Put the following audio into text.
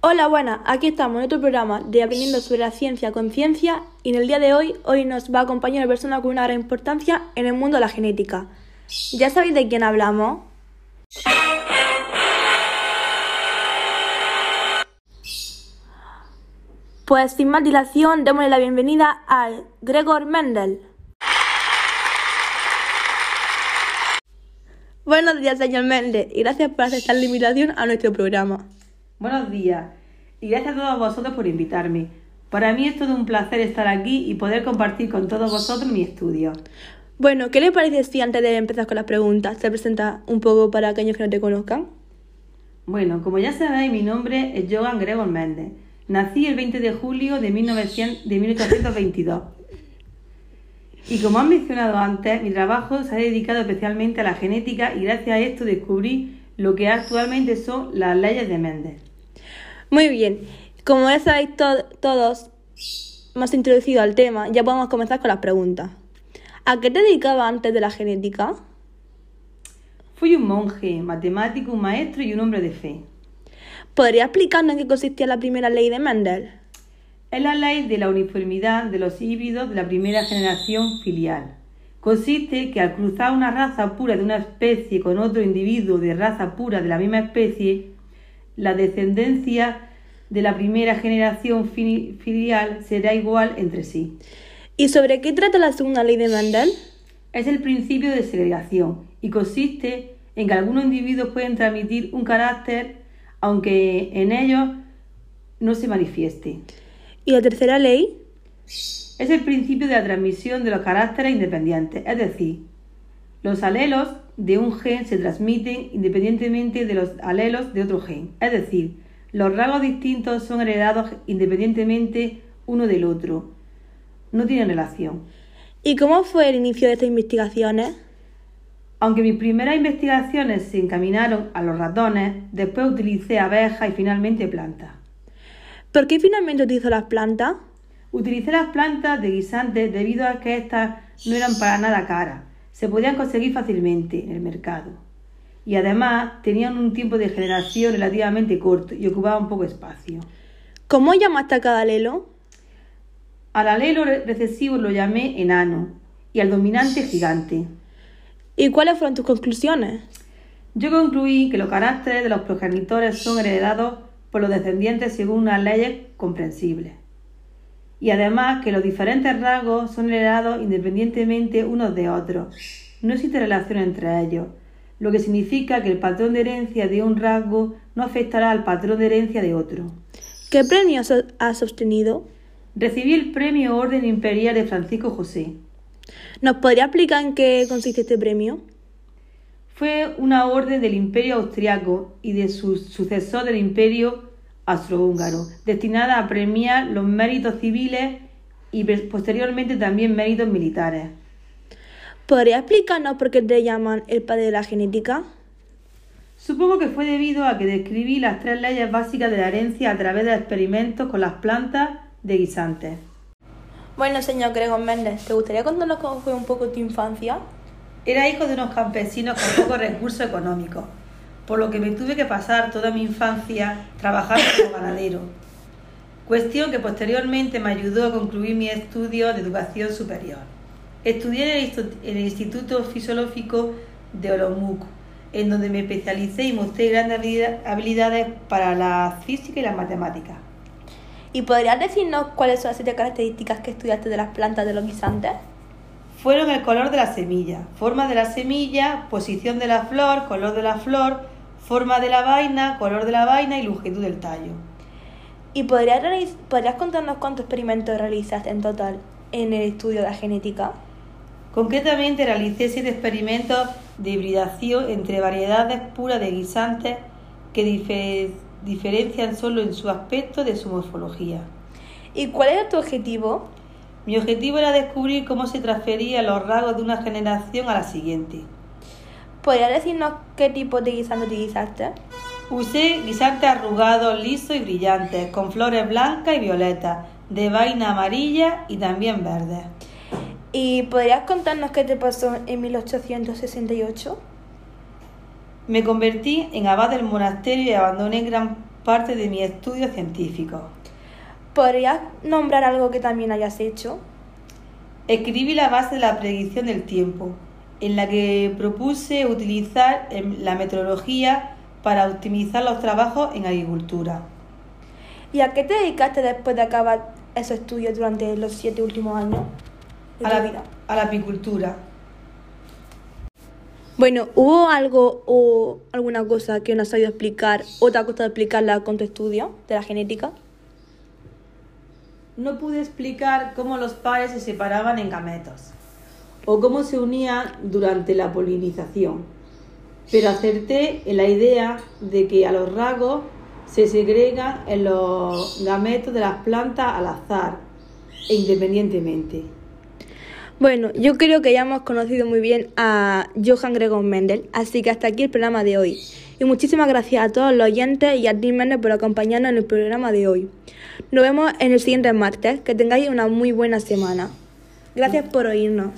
Hola, buenas, aquí estamos en otro programa de Aprendiendo sobre la Ciencia con Ciencia y en el día de hoy, hoy nos va a acompañar una persona con una gran importancia en el mundo de la genética. ¿Ya sabéis de quién hablamos? Pues sin más dilación, démosle la bienvenida al Gregor Mendel. Buenos días, señor Mendel, y gracias por aceptar la invitación a nuestro programa. Buenos días y gracias a todos vosotros por invitarme. Para mí es todo un placer estar aquí y poder compartir con todos vosotros mi estudio. Bueno, ¿qué le parece si antes de empezar con las preguntas se presenta un poco para aquellos que no te conozcan? Bueno, como ya sabéis, mi nombre es Joan Gregor Méndez. Nací el 20 de julio de, 1900, de 1822. Y como han mencionado antes, mi trabajo se ha dedicado especialmente a la genética y gracias a esto descubrí lo que actualmente son las leyes de Méndez. Muy bien, como ya sabéis todos, más introducido al tema, ya podemos comenzar con las preguntas. ¿A qué te dedicabas antes de la genética? Fui un monje, matemático, un maestro y un hombre de fe. ¿Podría explicarnos en qué consistía la primera ley de Mendel? Es la ley de la uniformidad de los híbridos de la primera generación filial. Consiste que al cruzar una raza pura de una especie con otro individuo de raza pura de la misma especie, la descendencia de la primera generación filial será igual entre sí. ¿Y sobre qué trata la segunda ley de Mendel? Es el principio de segregación y consiste en que algunos individuos pueden transmitir un carácter aunque en ellos no se manifieste. ¿Y la tercera ley? Es el principio de la transmisión de los caracteres independientes, es decir, los alelos de un gen se transmiten independientemente de los alelos de otro gen, es decir, los rasgos distintos son heredados independientemente uno del otro. No tienen relación. ¿Y cómo fue el inicio de estas investigaciones? Aunque mis primeras investigaciones se encaminaron a los ratones, después utilicé abejas y finalmente plantas. ¿Por qué finalmente utilizó las plantas? Utilicé las plantas de guisantes debido a que estas no eran para nada caras se podían conseguir fácilmente en el mercado. Y además tenían un tiempo de generación relativamente corto y ocupaban poco espacio. ¿Cómo llamaste a cada alelo? Al alelo recesivo lo llamé enano y al dominante gigante. ¿Y cuáles fueron tus conclusiones? Yo concluí que los caracteres de los progenitores son heredados por los descendientes según unas leyes comprensibles y además que los diferentes rasgos son heredados independientemente unos de otros. No existe relación entre ellos, lo que significa que el patrón de herencia de un rasgo no afectará al patrón de herencia de otro. ¿Qué premio has obtenido? Recibí el premio Orden Imperial de Francisco José. ¿Nos podría explicar en qué consiste este premio? Fue una orden del Imperio Austriaco y de su sucesor del Imperio austrohúngaro, destinada a premiar los méritos civiles y posteriormente también méritos militares. ¿Podría explicarnos por qué te llaman el padre de la genética? Supongo que fue debido a que describí las tres leyes básicas de la herencia a través de experimentos con las plantas de guisantes. Bueno, señor Gregor Méndez, ¿te gustaría contarnos cómo fue un poco tu infancia? Era hijo de unos campesinos con pocos recursos económicos por lo que me tuve que pasar toda mi infancia trabajando como ganadero. Cuestión que posteriormente me ayudó a concluir mi estudio de educación superior. Estudié en el, Instituto Fisiológico de Olomouc, en donde me especialicé y mostré grandes habilidades para la física y la matemática. ¿Y podrías decirnos cuáles son las siete características que estudiaste de las plantas de los guisantes? Fueron el color de la semilla, forma de la semilla, posición de la flor, color de la flor, forma de la vaina, color de la vaina y longitud del tallo. ¿Y podrías, podrías contarnos cuántos experimentos realizaste en total en el estudio de la genética? Concretamente realicé siete experimentos de hibridación entre variedades puras de guisantes que diferencian solo en su aspecto de su morfología. ¿Y cuál era tu objetivo? Mi objetivo era descubrir cómo se transferían los rasgos de una generación a la siguiente. ¿Podrías decirnos qué tipo de guisante utilizaste? Usé guisante arrugado, liso y brillante, con flores blancas y violetas, de vaina amarilla y también verde. ¿Y podrías contarnos qué te pasó en 1868? Me convertí en abad del monasterio y abandoné gran parte de mis estudios científicos. ¿Podrías nombrar algo que también hayas hecho? Escribí la base de la predicción del tiempo, en la que propuse utilizar la meteorología para optimizar los trabajos en agricultura. ¿Y a qué te dedicaste después de acabar esos estudios durante los siete últimos años? a la, vida? a la apicultura. Bueno, ¿hubo algo o alguna cosa que no has sabido explicar o te ha costado explicarla con tu estudio de la genética? No pude explicar cómo los pares se separaban en gametos o cómo se unían durante la polinización, pero acerté en la idea de que a los rasgos se segregan en los gametos de las plantas al azar e independientemente. Bueno, yo creo que ya hemos conocido muy bien a Johann Gregor Mendel, así que hasta aquí el programa de hoy. Y muchísimas gracias a todos los oyentes y a ti Mendel por acompañarnos en el programa de hoy. Nos vemos en el siguiente martes. Que tengáis una muy buena semana. Gracias por oírnos.